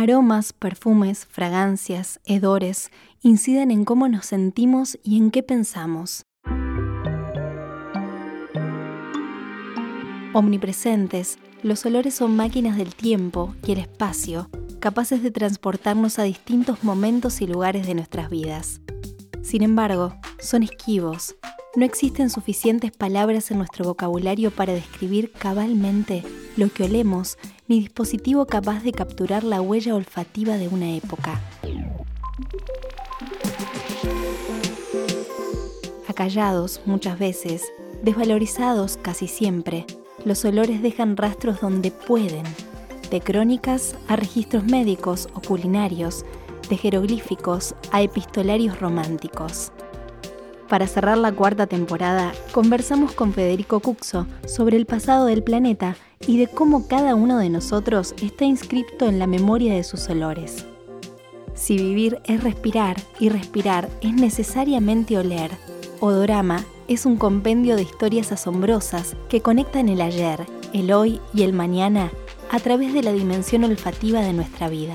Aromas, perfumes, fragancias, hedores inciden en cómo nos sentimos y en qué pensamos. Omnipresentes, los olores son máquinas del tiempo y el espacio, capaces de transportarnos a distintos momentos y lugares de nuestras vidas. Sin embargo, son esquivos. No existen suficientes palabras en nuestro vocabulario para describir cabalmente lo que olemos, ni dispositivo capaz de capturar la huella olfativa de una época. Acallados muchas veces, desvalorizados casi siempre, los olores dejan rastros donde pueden, de crónicas a registros médicos o culinarios, de jeroglíficos a epistolarios románticos. Para cerrar la cuarta temporada, conversamos con Federico Cuxo sobre el pasado del planeta y de cómo cada uno de nosotros está inscrito en la memoria de sus olores. Si vivir es respirar y respirar es necesariamente oler, Odorama es un compendio de historias asombrosas que conectan el ayer, el hoy y el mañana a través de la dimensión olfativa de nuestra vida.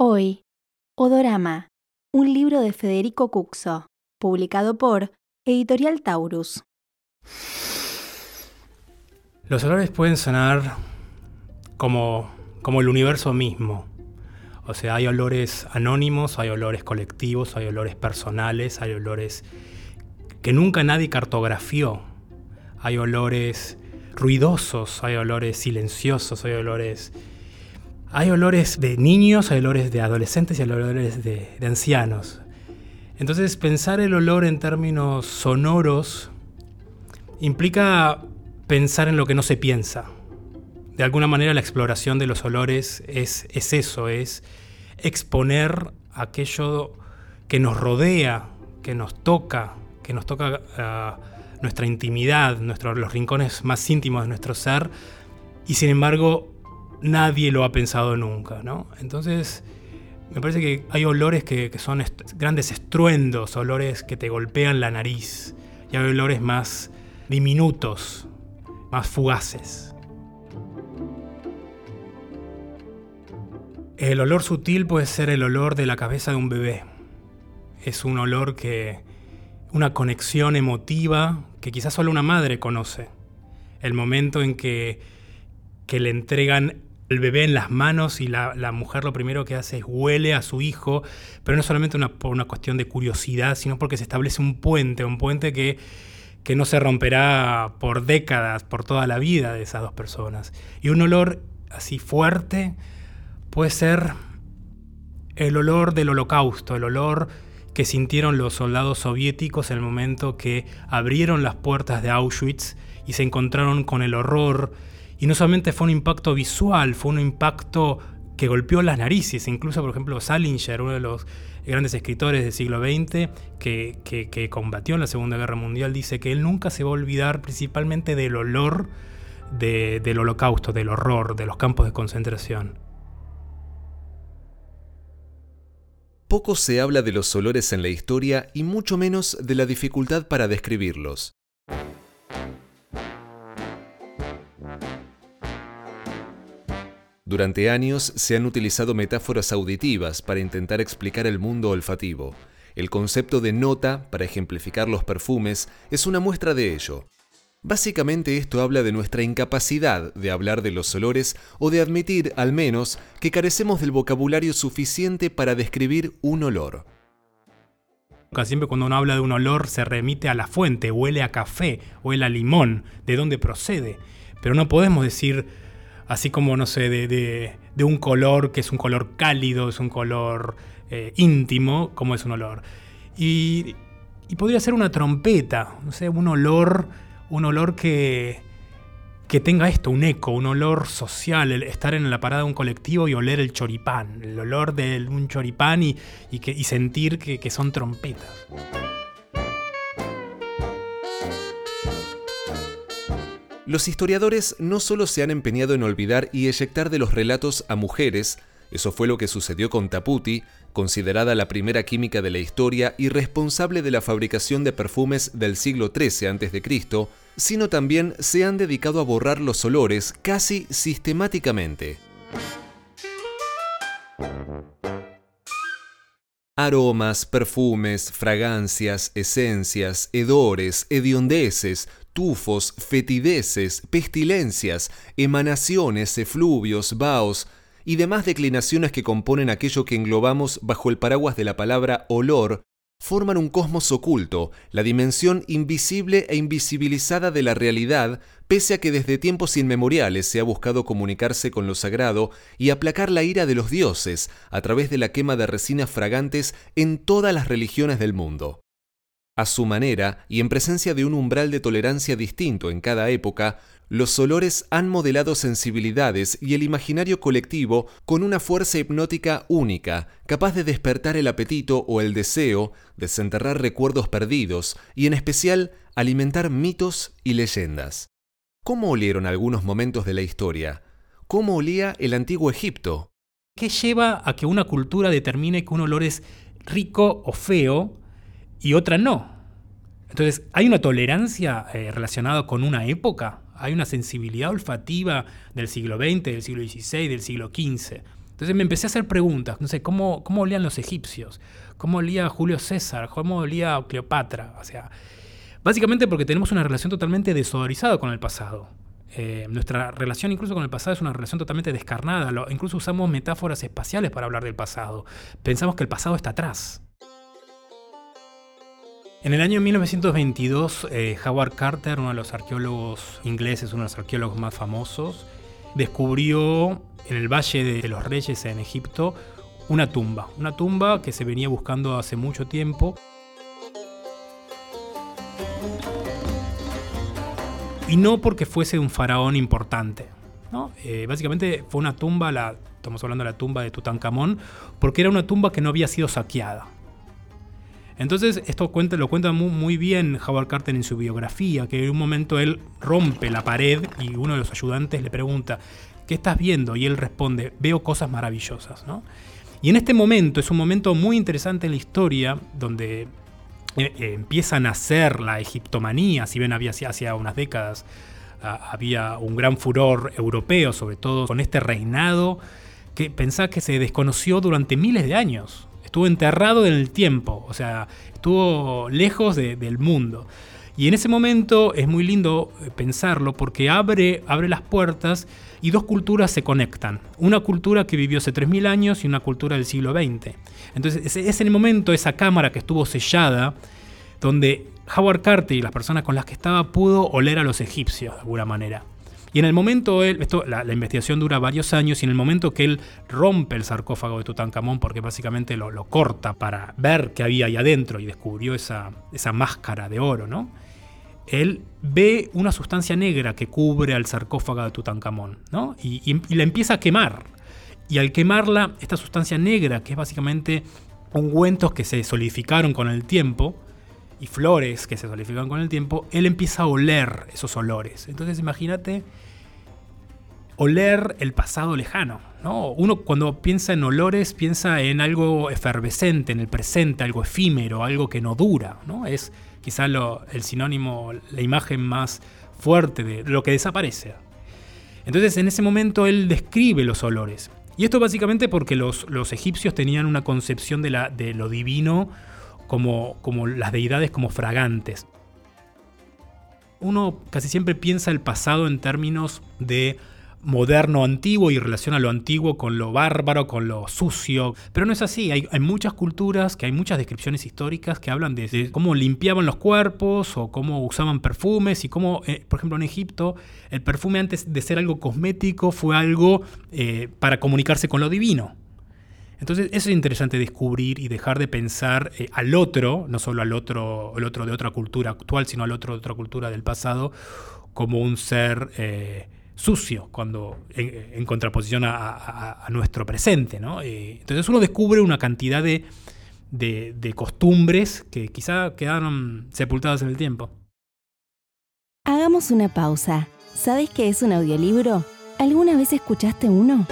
Hoy, Odorama, un libro de Federico Cuxo, publicado por Editorial Taurus. Los olores pueden sonar como, como el universo mismo. O sea, hay olores anónimos, hay olores colectivos, hay olores personales, hay olores que nunca nadie cartografió. Hay olores ruidosos, hay olores silenciosos, hay olores... Hay olores de niños, hay olores de adolescentes y hay olores de, ancianos. Entonces pensar el olor en términos sonoros implica pensar en lo que no se piensa. De alguna manera la exploración de los olores es, es eso, es exponer aquello que nos rodea, que nos toca, que nos toca ah, nuestra intimidad, los rincones más íntimos de nuestro ser, y sin embargo nadie lo ha pensado nunca. ¿no? Entonces, me parece que hay olores que, son grandes estruendos, olores que te golpean la nariz, y hay olores más diminutos, más fugaces. El olor sutil puede ser el olor de la cabeza de un bebé. Es un olor que, una conexión emotiva que quizás solo una madre conoce. El momento en que, que le entregan el bebé en las manos y la, mujer lo primero que hace es huele a su hijo, pero no solamente por una cuestión de curiosidad, sino porque se establece un puente, un puente que que no se romperá por décadas, por toda la vida de esas dos personas. Y un olor así fuerte puede ser el olor del holocausto, el olor que sintieron los soldados soviéticos en el momento que abrieron las puertas de Auschwitz y se encontraron con el horror. Y no solamente fue un impacto visual, fue un impacto que golpeó las narices. Incluso, por ejemplo, Salinger, uno de los grandes escritores del siglo XX que, combatió en la Segunda Guerra Mundial, dice que él nunca se va a olvidar principalmente del olor del holocausto, del horror, de los campos de concentración. Poco se habla de los olores en la historia y mucho menos de la dificultad para describirlos. Durante años se han utilizado metáforas auditivas para intentar explicar el mundo olfativo. El concepto de nota, para ejemplificar los perfumes, es una muestra de ello. Básicamente esto habla de nuestra incapacidad de hablar de los olores o de admitir, al menos, que carecemos del vocabulario suficiente para describir un olor. Casi siempre cuando uno habla de un olor se remite a la fuente, huele a café, huele a limón, de dónde procede. Pero no podemos decir así como, no sé, de, un color que es un color cálido, es un color eh, íntimo como es un olor. Y, y, podría ser una trompeta, no sé, un olor, un olor que, que tenga esto, un eco, un olor social, el estar en la parada de un colectivo y oler el choripán, el olor de un choripán y, que, y sentir que, que son trompetas. Los historiadores no solo se han empeñado en olvidar y eyectar de los relatos a mujeres, eso fue lo que sucedió con Taputi, considerada la primera química de la historia y responsable de la fabricación de perfumes del siglo XIII a.C., sino también se han dedicado a borrar los olores casi sistemáticamente. Aromas, perfumes, fragancias, esencias, hedores, hediondeces, tufos, fetideces, pestilencias, emanaciones, efluvios, vaos y demás declinaciones que componen aquello que englobamos bajo el paraguas de la palabra olor, forman un cosmos oculto, la dimensión invisible e invisibilizada de la realidad, pese a que desde tiempos inmemoriales se ha buscado comunicarse con lo sagrado y aplacar la ira de los dioses a través de la quema de resinas fragantes en todas las religiones del mundo. A su manera y en presencia de un umbral de tolerancia distinto en cada época, los olores han modelado sensibilidades y el imaginario colectivo con una fuerza hipnótica única, capaz de despertar el apetito o el deseo, desenterrar recuerdos perdidos y en especial alimentar mitos y leyendas. ¿Cómo olieron algunos momentos de la historia? ¿Cómo olía el antiguo Egipto? ¿Qué lleva a que una cultura determine que un olor es rico o feo y otra no. Entonces, ¿hay una tolerancia eh, relacionada con una época? ¿Hay una sensibilidad olfativa del siglo XX, del siglo XVI, del siglo XV? Entonces me empecé a hacer preguntas, no sé, ¿cómo, cómo olían los egipcios? ¿Cómo olía Julio César? ¿Cómo olía Cleopatra? O sea, básicamente porque tenemos una relación totalmente desodorizada con el pasado. Eh, nuestra relación incluso con el pasado es una relación totalmente descarnada. incluso usamos metáforas espaciales para hablar del pasado. Pensamos que el pasado está atrás. En el año 1922, eh, Howard Carter, uno de los arqueólogos ingleses, uno de los arqueólogos más famosos, descubrió en el Valle de los Reyes en Egipto una tumba, una tumba que se venía buscando hace mucho tiempo. Y no porque fuese un faraón importante. ¿no? Eh, básicamente fue una tumba, la, estamos hablando de la tumba de Tutankamón, porque era una tumba que no había sido saqueada. Entonces, esto cuenta, lo cuenta muy, bien Howard Carter en su biografía, que en un momento él rompe la pared y uno de los ayudantes le pregunta, ¿qué estás viendo? Y él responde, veo cosas maravillosas. Y en este momento, es un momento muy interesante en la historia, donde eh, eh, empieza a nacer la egiptomanía, si bien había unas décadas ah, había un gran furor europeo, sobre todo con este reinado que pensaba que se desconoció durante miles de años estuvo enterrado en el tiempo, o sea, estuvo lejos del mundo. Y en ese momento es muy lindo eh, pensarlo porque abre, abre las puertas y dos culturas se conectan. Una cultura que vivió hace 3.000 años y una cultura del siglo XX. Entonces es en el momento esa cámara que estuvo sellada donde Howard Carter y las personas con las que estaba pudo oler a los egipcios de alguna manera. Y en el momento, él, esto, la, investigación dura varios años, y en el momento que él rompe el sarcófago de Tutankamón, porque básicamente lo, corta para ver qué había ahí adentro y descubrió esa, esa máscara de oro, ¿no? Él ve una sustancia negra que cubre al sarcófago de Tutankamón, ¿no? Y, y la empieza a quemar. Y al quemarla, esta sustancia negra, que es básicamente ungüentos que se solidificaron con el tiempo, y flores que se solidifican con el tiempo, él empieza a oler esos olores. Entonces imagínate oler el pasado lejano. ¿no? Uno cuando piensa en olores piensa en algo efervescente, en el presente, algo efímero, algo que no dura. ¿no? Es quizá el sinónimo, la imagen más fuerte de lo que desaparece. Entonces en ese momento él describe los olores. Y esto básicamente porque los, los egipcios tenían una concepción de, la, de lo divino como, como las deidades como fragantes. Uno casi siempre piensa el pasado en términos de moderno antiguo y relaciona lo antiguo con lo bárbaro, con lo sucio. Pero no es así. Hay, muchas culturas, que hay muchas descripciones históricas que hablan de, cómo limpiaban los cuerpos o cómo usaban perfumes y cómo, eh, por ejemplo, en Egipto, el perfume antes de ser algo cosmético fue algo eh, para comunicarse con lo divino. Entonces, eso es interesante descubrir y dejar de pensar eh, al otro, no solo al otro, el otro de otra cultura actual, sino al otro de otra cultura del pasado, como un ser eh, sucio, cuando en, contraposición a, nuestro presente. ¿no? Eh, entonces uno descubre una cantidad de, de costumbres que quizá quedaron sepultadas en el tiempo. Hagamos una pausa. ¿Sabes qué es un audiolibro? ¿Alguna vez escuchaste uno?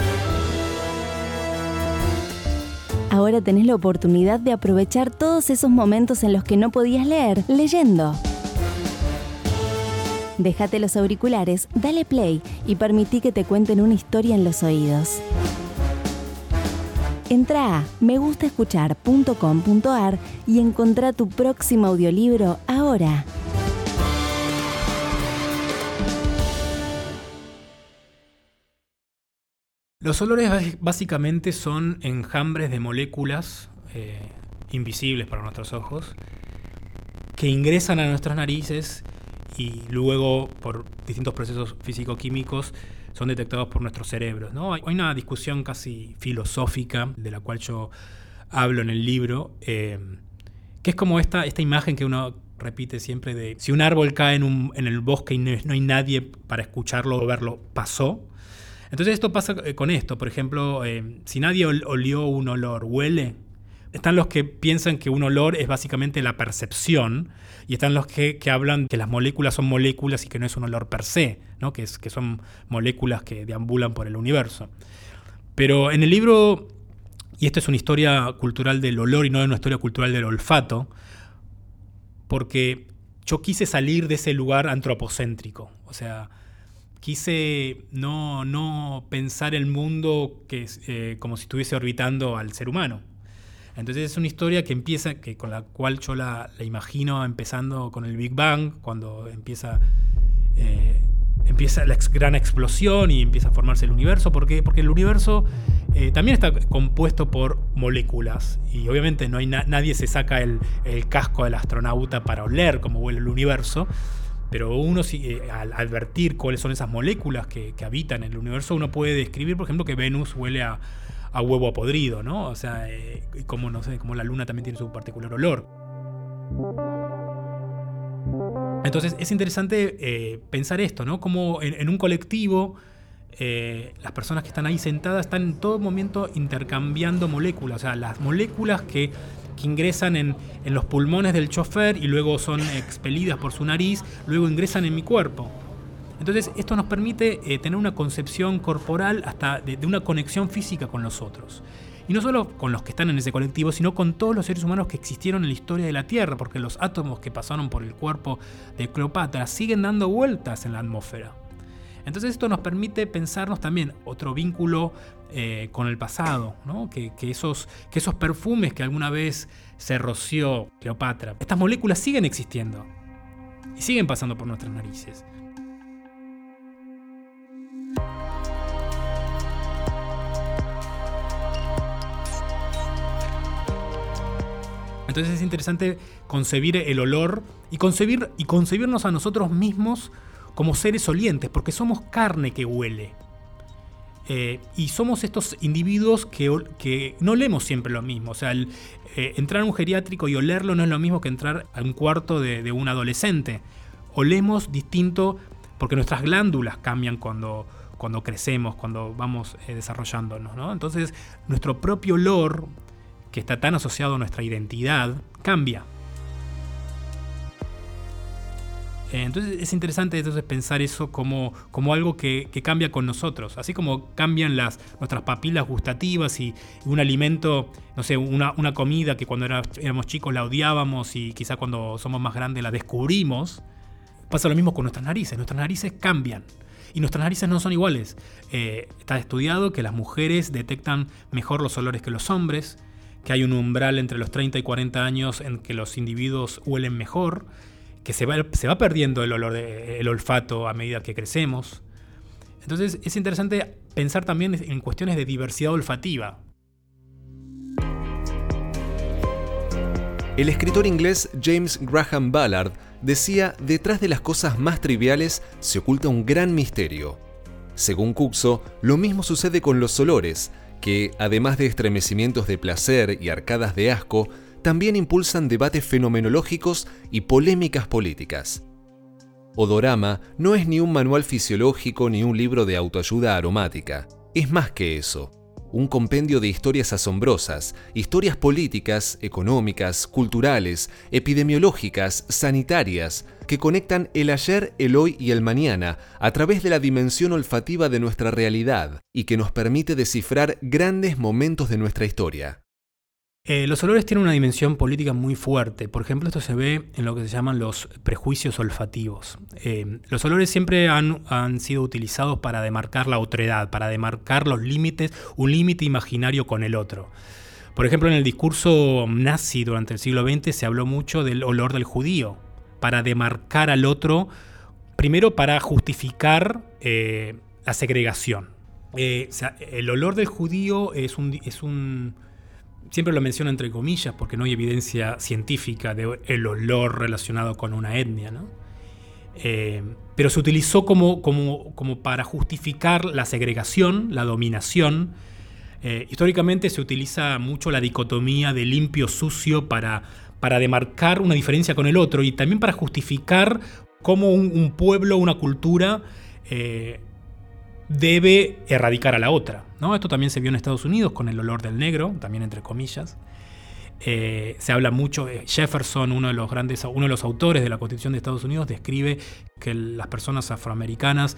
Ahora tenés la oportunidad de aprovechar todos esos momentos en los que no podías leer leyendo. Déjate los auriculares, dale play y permití que te cuenten una historia en los oídos. Entra a megustaescuchar.com.ar y encontrá tu próximo audiolibro ahora. Los olores básicamente son enjambres de moléculas eh, invisibles para nuestros ojos que ingresan a nuestras narices y luego por distintos procesos físico-químicos son detectados por nuestros cerebros. ¿no? Hay una discusión casi filosófica de la cual yo hablo en el libro, eh, que es como esta, esta imagen que uno repite siempre de si un árbol cae en, en el bosque y no, hay nadie para escucharlo o verlo, pasó. Entonces esto pasa eh, con esto, por ejemplo, eh, si nadie olió un olor, huele. Están los que piensan que un olor es básicamente la percepción y están los que, hablan que las moléculas son moléculas y que no es un olor per se, ¿no? que, es, que son moléculas que deambulan por el universo. Pero en el libro, y esto es una historia cultural del olor y no una historia cultural del olfato, porque yo quise salir de ese lugar antropocéntrico, o sea, quise no, no pensar el mundo que, eh, como si estuviese orbitando al ser humano. Entonces es una historia que empieza, que con la cual yo la, imagino empezando con el Big Bang, cuando empieza, eh, empieza la gran explosión y empieza a formarse el universo. ¿Por qué? Porque el universo eh, también está compuesto por moléculas y obviamente no hay nadie se saca el, el casco del astronauta para oler cómo huele el universo. Pero uno, eh, al advertir cuáles son esas moléculas que, habitan en el universo, uno puede describir, por ejemplo, que Venus huele a, huevo podrido, ¿no? O sea, eh, como, no sé, como la luna también tiene su particular olor. Entonces es interesante eh, pensar esto, ¿no? Como en, un colectivo, las personas que están ahí sentadas están en todo momento intercambiando moléculas, o sea, las moléculas que que ingresan en, los pulmones del chofer y luego son expelidas por su nariz, luego ingresan en mi cuerpo. Entonces esto nos permite eh, tener una concepción corporal hasta de, una conexión física con los otros. Y no solo con los que están en ese colectivo, sino con todos los seres humanos que existieron en la historia de la Tierra, porque los átomos que pasaron por el cuerpo de Cleopatra siguen dando vueltas en la atmósfera. Entonces esto nos permite pensarnos también otro vínculo eh, con el pasado, que, esos, perfumes que alguna vez se roció Cleopatra, estas moléculas siguen existiendo y siguen pasando por nuestras narices. Entonces es interesante concebir el olor y, concebir, y concebirnos a nosotros mismos como seres olientes, porque somos carne que huele. Eh, y somos estos individuos que, que, no olemos siempre lo mismo. O sea, eh, entrar a un geriátrico y olerlo no es lo mismo que entrar a un cuarto de, un adolescente. Olemos distinto porque nuestras glándulas cambian cuando, cuando crecemos, cuando vamos eh, desarrollándonos. ¿no? Entonces, nuestro propio olor, que está tan asociado a nuestra identidad, cambia. Entonces es interesante entonces pensar eso como, como algo que, cambia con nosotros, así como cambian las, nuestras papilas gustativas y un alimento, no sé, una, comida que cuando éramos chicos la odiábamos y quizá cuando somos más grandes la descubrimos, pasa lo mismo con nuestras narices, nuestras narices cambian. Y nuestras narices no son iguales. Eh, está estudiado que las mujeres detectan mejor los olores que los hombres, que hay un umbral entre los 30 y 40 años en que los individuos huelen mejor, que se va, perdiendo el, olor el olfato a medida que crecemos. Entonces es interesante pensar también en cuestiones de diversidad olfativa. El escritor inglés James Graham Ballard decía, detrás de las cosas más triviales se oculta un gran misterio. Según Cuxo, lo mismo sucede con los olores, que, además de estremecimientos de placer y arcadas de asco, también impulsan debates fenomenológicos y polémicas políticas. Odorama no es ni un manual fisiológico ni un libro de autoayuda aromática, es más que eso un compendio de historias asombrosas, historias políticas, económicas, culturales, epidemiológicas, sanitarias, que conectan el ayer, el hoy y el mañana a través de la dimensión olfativa de nuestra realidad y que nos permite descifrar grandes momentos de nuestra historia. Eh, los olores tienen una dimensión política muy fuerte. Por ejemplo, esto se ve en lo que se llaman los prejuicios olfativos. Eh, los olores siempre han, sido utilizados para demarcar la otredad, para demarcar los límites, un límite imaginario con el otro. Por ejemplo, en el discurso nazi durante el siglo XX se habló mucho del olor del judío, para demarcar al otro, primero para justificar eh, la segregación. el olor del judío es un, es un siempre lo menciono entre comillas porque no hay evidencia científica del olor relacionado con una etnia, ¿no? Eh, pero se utilizó como, como, como, para justificar la segregación, la dominación. Eh, históricamente se utiliza mucho la dicotomía de limpio-sucio para, para demarcar una diferencia con el otro y también para justificar cómo un, pueblo, una cultura, eh, debe erradicar a la otra. ¿no? Esto también se vio en Estados Unidos con el olor del negro, también entre comillas. Eh, se habla mucho, Jefferson, uno de los grandes, uno de los autores de la Constitución de Estados Unidos, describe que las personas afroamericanas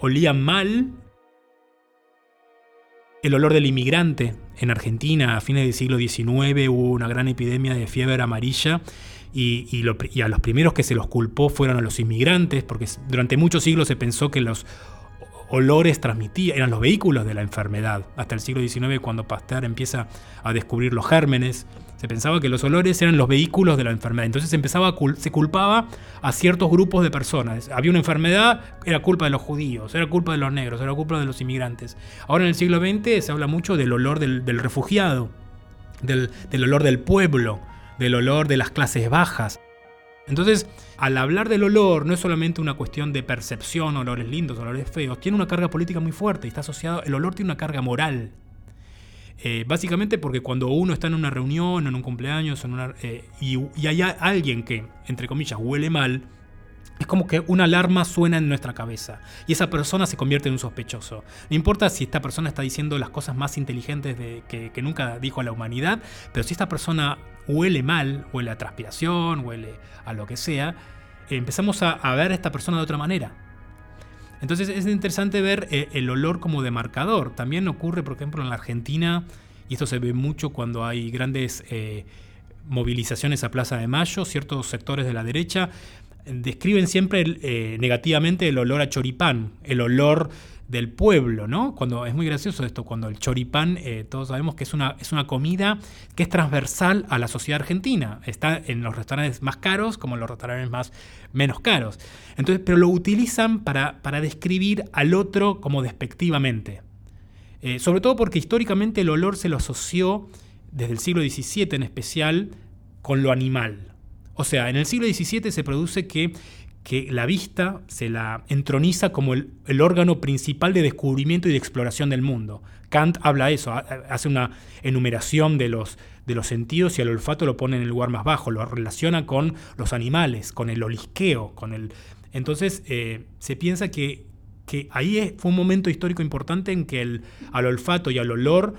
olían mal el olor del inmigrante. En Argentina, a fines del siglo XIX, hubo una gran epidemia de fiebre amarilla y a los primeros que se los culpó fueron a los inmigrantes, porque durante muchos siglos se pensó que los olores transmitían, eran los vehículos de la enfermedad. Hasta el siglo XIX, cuando Pasteur empieza a descubrir los gérmenes, se pensaba que los olores eran los vehículos de la enfermedad. Entonces se, empezaba se culpaba a ciertos grupos de personas. Había una enfermedad, era culpa de los judíos, era culpa de los negros, era culpa de los inmigrantes. Ahora en el siglo XX se habla mucho del olor del, refugiado, del olor del pueblo, del olor de las clases bajas. Entonces, al hablar del olor, no es solamente una cuestión de percepción, olores lindos, olores feos, tiene una carga política muy fuerte y está asociado, el olor tiene una carga moral. Eh, básicamente porque cuando uno está en una reunión, en un cumpleaños, eh, y, y hay alguien que, entre comillas, huele mal, es como que una alarma suena en nuestra cabeza y esa persona se convierte en un sospechoso. No importa si esta persona está diciendo las cosas más inteligentes de, que, nunca dijo a la humanidad, pero si esta persona huele mal, huele a transpiración, huele a lo que sea, empezamos a, ver a esta persona de otra manera. Entonces es interesante ver eh, el olor como demarcador. También ocurre, por ejemplo, en la Argentina, y esto se ve mucho cuando hay grandes... Eh, movilizaciones a Plaza de Mayo, ciertos sectores de la derecha describen siempre eh, negativamente el olor a choripán, el olor del pueblo, ¿no? Cuando es muy gracioso esto, cuando el choripán, eh, todos sabemos que es una, es una comida que es transversal a la sociedad argentina. Está en los restaurantes más caros como en los restaurantes más menos caros. Entonces, pero lo utilizan para, para describir al otro como despectivamente. Eh, sobre todo porque históricamente el olor se lo asoció desde el siglo XVII en especial con lo animal. O sea, en el siglo XVII se produce que, que la vista se la entroniza como el, órgano principal de descubrimiento y de exploración del mundo. Kant habla eso, hace una enumeración de los, de los sentidos y el olfato lo pone en el lugar más bajo, lo relaciona con los animales, con el olisqueo, con el... Entonces eh, se piensa que, que ahí fue un momento histórico importante en que el, al olfato y al olor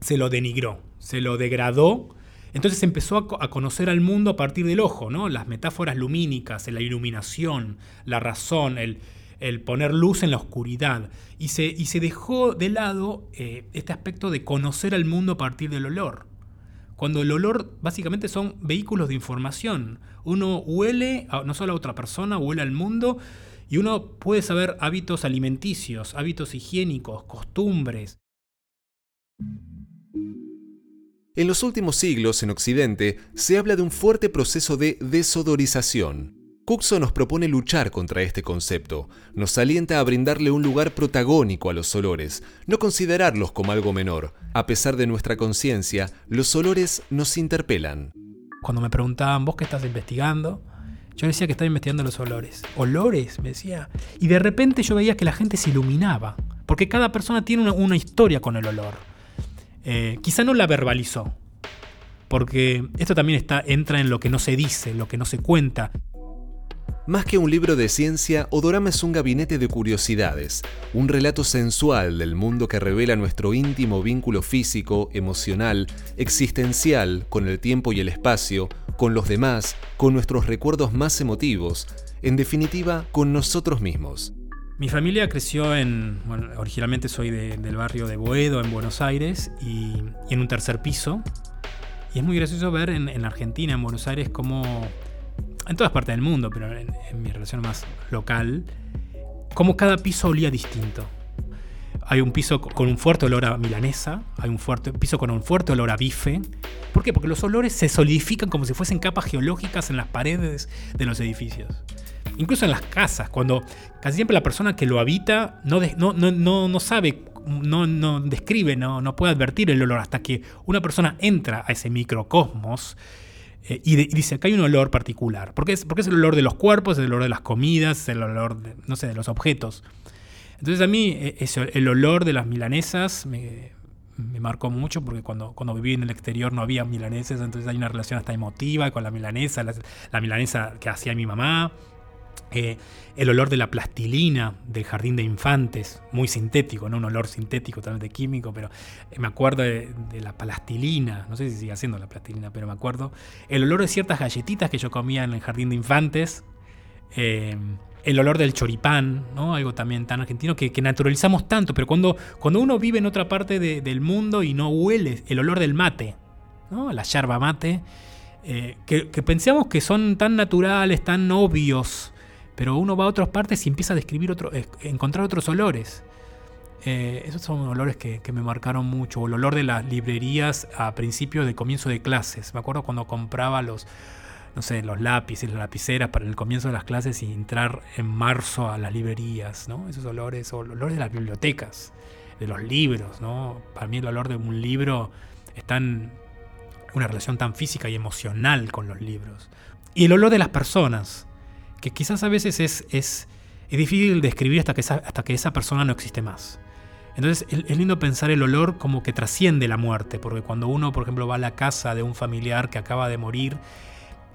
se lo denigró, se lo degradó entonces empezó a, conocer al mundo a partir del ojo, ¿no? Las metáforas lumínicas, la iluminación, la razón, el, poner luz en la oscuridad. Y se, dejó de lado eh, este aspecto de conocer al mundo a partir del olor. Cuando el olor básicamente son vehículos de información. Uno huele no solo a otra persona, huele al mundo y uno puede saber hábitos alimenticios, hábitos higiénicos, costumbres. En los últimos siglos en Occidente se habla de un fuerte proceso de desodorización. Cuxo nos propone luchar contra este concepto, nos alienta a brindarle un lugar protagónico a los olores, no considerarlos como algo menor. A pesar de nuestra conciencia, los olores nos interpelan. Cuando me preguntaban, ¿vos qué estás investigando? Yo decía que estaba investigando los olores. ¿Olores? Me decía. Y de repente yo veía que la gente se iluminaba, porque cada persona tiene una historia con el olor. Eh, quizá no la verbalizó, porque esto también entra en lo que no se dice, lo que no se cuenta. Más que un libro de ciencia, Odorama es un gabinete de curiosidades, un relato sensual del mundo que revela nuestro íntimo vínculo físico, emocional, existencial con el tiempo y el espacio, con los demás, con nuestros recuerdos más emotivos, en definitiva, con nosotros mismos. Mi familia creció en, bueno, originalmente soy del barrio de Boedo, en Buenos Aires, y, en un tercer piso. Y es muy gracioso ver en, en Argentina, en Buenos Aires, cómo en todas partes del mundo, pero en, mi relación más local, como cada piso olía distinto. Hay un piso con un fuerte olor a milanesa, hay un fuerte, piso con un fuerte olor a bife. ¿Por qué? Porque los olores se solidifican como si fuesen capas geológicas en las paredes de los edificios. Incluso en las casas, cuando casi siempre la persona que lo habita no, no, no, no sabe, no, no describe, no, no puede advertir el olor hasta que una persona entra a ese microcosmos eh, y, dice, acá hay un olor particular. Porque es, porque es el olor de los cuerpos, es el olor de las comidas, es el olor, de, no sé, de los objetos. Entonces a mí eh, el olor de las milanesas me, marcó mucho porque cuando, cuando viví en el exterior no había milanesas, entonces hay una relación hasta emotiva con la milanesa, la milanesa que hacía mi mamá. Eh, el olor de la plastilina del jardín de infantes, muy sintético, no un olor sintético totalmente químico, pero eh, me acuerdo de, la plastilina, no sé si sigue haciendo la plastilina, pero me acuerdo. El olor de ciertas galletitas que yo comía en el jardín de infantes. Eh, el olor del choripán, ¿no? algo también tan argentino que, naturalizamos tanto, pero cuando, cuando uno vive en otra parte del mundo y no huele el olor del mate, ¿no? la yerba mate, que, que pensamos que son tan naturales, tan obvios, pero uno va a otras partes y empieza a describir otro, encontrar otros olores. Eh, esos son olores que, me marcaron mucho. O el olor de las librerías a principios de comienzo de clases. Me acuerdo cuando compraba los, no sé, los lápices, las lapiceras para el comienzo de las clases y entrar en marzo a las librerías, ¿no? Esos olores, o olores de las bibliotecas, de los libros, ¿no? Para mí el olor de un libro está en una relación tan física y emocional con los libros. Y el olor de las personas que quizás a veces es, es, difícil describir hasta que, esa, hasta que esa persona no existe más. Entonces es, lindo pensar el olor como que trasciende la muerte, porque cuando uno, por ejemplo, va a la casa de un familiar que acaba de morir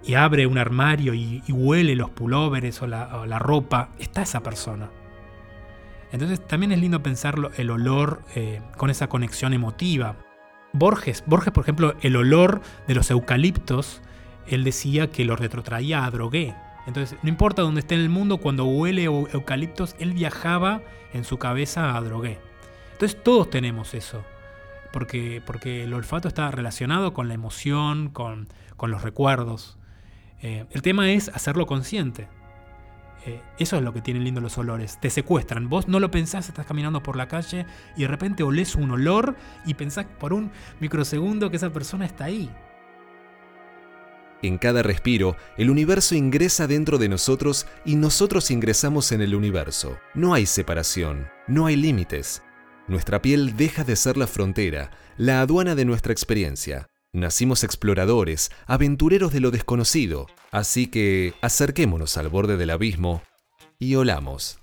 y abre un armario y, huele los pulóveres o la, ropa, está esa persona. Entonces también es lindo pensar el olor eh, con esa conexión emotiva. Borges, Borges, por ejemplo, el olor de los eucaliptos, él decía que lo retrotraía a Drogué, entonces, no importa dónde esté en el mundo, cuando huele eucaliptos, él viajaba en su cabeza a Drogué. Entonces, todos tenemos eso. Porque, porque el olfato está relacionado con la emoción, con, los recuerdos. Eh, el tema es hacerlo consciente. Eh, eso es lo que tienen lindo los olores. Te secuestran. Vos no lo pensás, estás caminando por la calle y de repente olés un olor y pensás por un microsegundo que esa persona está ahí. En cada respiro, el universo ingresa dentro de nosotros y nosotros ingresamos en el universo. No hay separación, no hay límites. Nuestra piel deja de ser la frontera, la aduana de nuestra experiencia. Nacimos exploradores, aventureros de lo desconocido, así que acerquémonos al borde del abismo y olamos.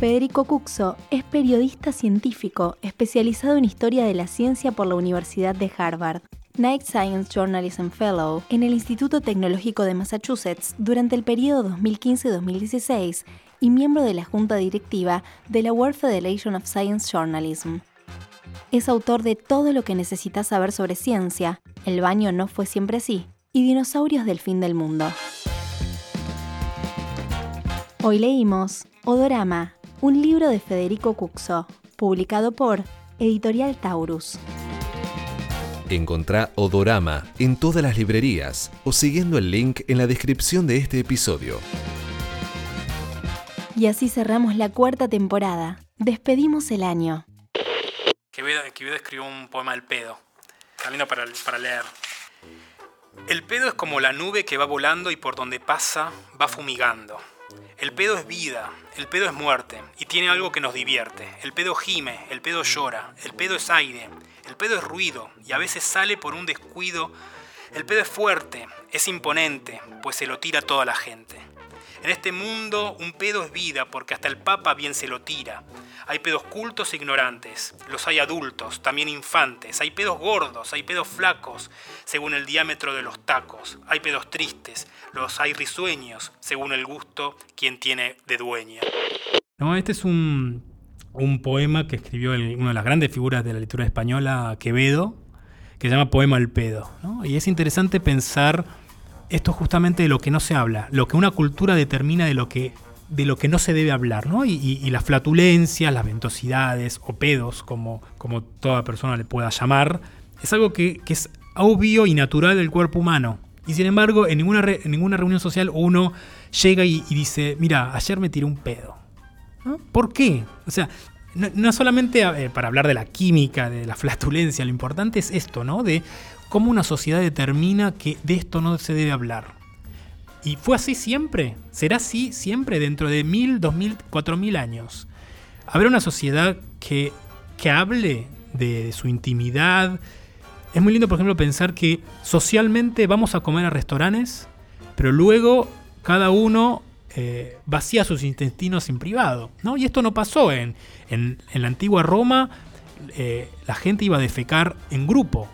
Federico Cuxo es periodista científico especializado en historia de la ciencia por la Universidad de Harvard. Night Science Journalism Fellow en el Instituto Tecnológico de Massachusetts durante el periodo 2015-2016 y miembro de la junta directiva de la World Federation of Science Journalism. Es autor de Todo lo que necesitas saber sobre ciencia, El baño no fue siempre así y Dinosaurios del fin del mundo. Hoy leímos Odorama, un libro de Federico Cuxo, publicado por Editorial Taurus. Encontrá Odorama en todas las librerías o siguiendo el link en la descripción de este episodio. Y así cerramos la cuarta temporada. Despedimos el año. Quevedo, escribió un poema del pedo. Está para, para leer. El pedo es como la nube que va volando y por donde pasa va fumigando. El pedo es vida, el pedo es muerte y tiene algo que nos divierte. El pedo gime, el pedo llora, el pedo es aire, el pedo es ruido y a veces sale por un descuido. El pedo es fuerte, es imponente, pues se lo tira toda la gente. En este mundo un pedo es vida porque hasta el Papa bien se lo tira. Hay pedos cultos e ignorantes, los hay adultos, también infantes, hay pedos gordos, hay pedos flacos, según el diámetro de los tacos, hay pedos tristes, los hay risueños, según el gusto quien tiene de dueña. No, este es un, poema que escribió una de las grandes figuras de la literatura española, Quevedo, que se llama Poema al pedo. Y es interesante pensar esto justamente de lo que no se habla, lo que una cultura determina de lo que de lo que no se debe hablar, ¿no? Y, las flatulencias, las ventosidades o pedos, como, como toda persona le pueda llamar, es algo que, es obvio y natural del cuerpo humano. Y sin embargo, en ninguna, en ninguna reunión social uno llega y, dice, mira, ayer me tiré un pedo. ¿Por qué? O sea, no, solamente eh, para hablar de la química, de la flatulencia, lo importante es esto, ¿no? De cómo una sociedad determina que de esto no se debe hablar. ¿Y fue así siempre? ¿Será así siempre dentro de mil, dos mil, cuatro mil años? ¿Habrá una sociedad que, que hable de, su intimidad? Es muy lindo, por ejemplo, pensar que socialmente vamos a comer a restaurantes, pero luego cada uno eh, vacía sus intestinos en privado. ¿no? Y esto no pasó en, en, la antigua Roma. Eh, la gente iba a defecar en grupo,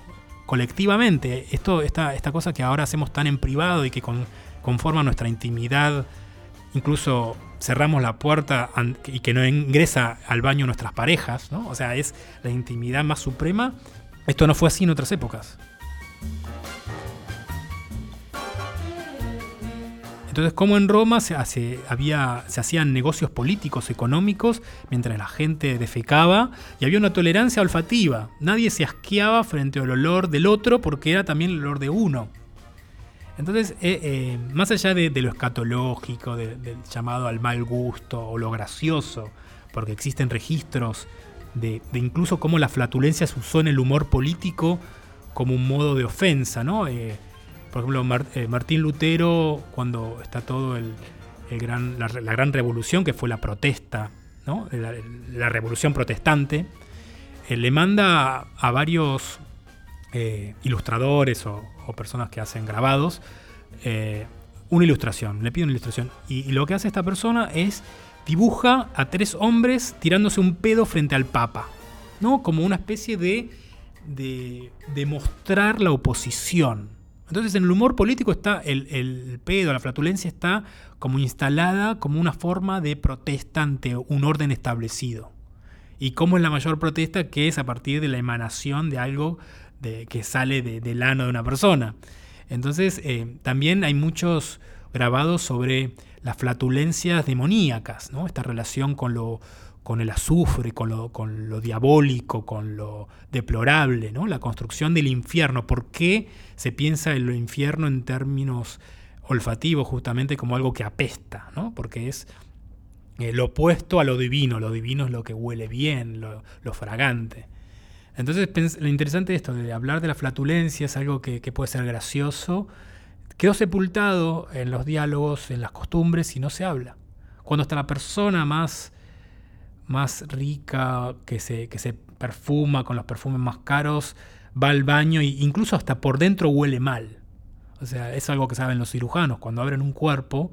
colectivamente. Esto, esta, esta cosa que ahora hacemos tan en privado y que con, conforma nuestra intimidad, incluso cerramos la puerta y que no ingresa al baño nuestras parejas, ¿no? O sea, es la intimidad más suprema. Esto no fue así en otras épocas. Entonces, como en Roma se, se hacían negocios políticos, económicos, mientras la gente defecaba, y había una tolerancia olfativa. Nadie se asqueaba frente al olor del otro porque era también el olor de uno. Entonces, eh, eh, más allá de, lo escatológico, del llamado al mal gusto o lo gracioso, porque existen registros de, incluso cómo la flatulencia se usó en el humor político como un modo de ofensa, ¿no? Eh, por ejemplo, Martín Lutero, cuando está todo el, gran, la, gran revolución, que fue la protesta, la, revolución protestante, le manda a varios ilustradores o, personas que hacen grabados, eh, una ilustración, le pide una ilustración. Y, lo que hace esta persona es dibuja a tres hombres tirándose un pedo frente al Papa, ¿no? Como una especie de, de, mostrar la oposición. Entonces en el humor político está el, el, pedo, la flatulencia está como instalada como una forma de protesta ante un orden establecido. ¿Y cómo es la mayor protesta? Que es a partir de la emanación de algo que sale del ano de una persona. Entonces, eh, también hay muchos grabados sobre las flatulencias demoníacas, ¿no? esta relación con, lo, con el azufre, con lo, con lo diabólico, con lo deplorable, ¿no? la construcción del infierno. ¿Por qué se piensa en lo infierno en términos olfativos justamente como algo que apesta? ¿no? Porque es eh, lo opuesto a lo divino, lo divino es lo que huele bien, lo, fragante. Entonces, lo interesante de esto, de hablar de la flatulencia, es algo que, puede ser gracioso, quedó sepultado en los diálogos, en las costumbres y no se habla. Cuando está la persona más, más rica, que se, que se perfuma con los perfumes más caros, va al baño e incluso hasta por dentro huele mal. O sea, es algo que saben los cirujanos. Cuando abren un cuerpo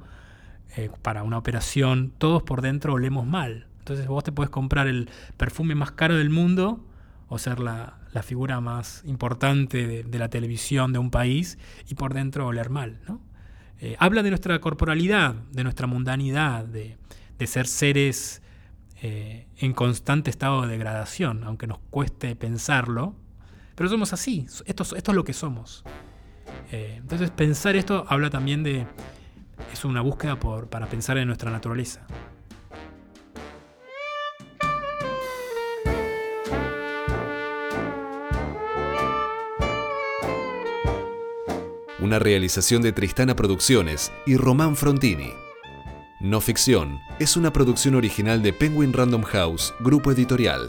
eh, para una operación, todos por dentro olemos mal. Entonces vos te puedes comprar el perfume más caro del mundo o ser la, figura más importante de, la televisión de un país y por dentro oler mal. ¿no? Eh, habla de nuestra corporalidad, de nuestra mundanidad, de, ser seres eh, en constante estado de degradación, aunque nos cueste pensarlo, pero somos así, esto, es lo que somos. Eh, entonces pensar esto habla también de, es una búsqueda por, para pensar en nuestra naturaleza. una realización de Tristana Producciones y Román Frontini. No Ficción es una producción original de Penguin Random House, grupo editorial.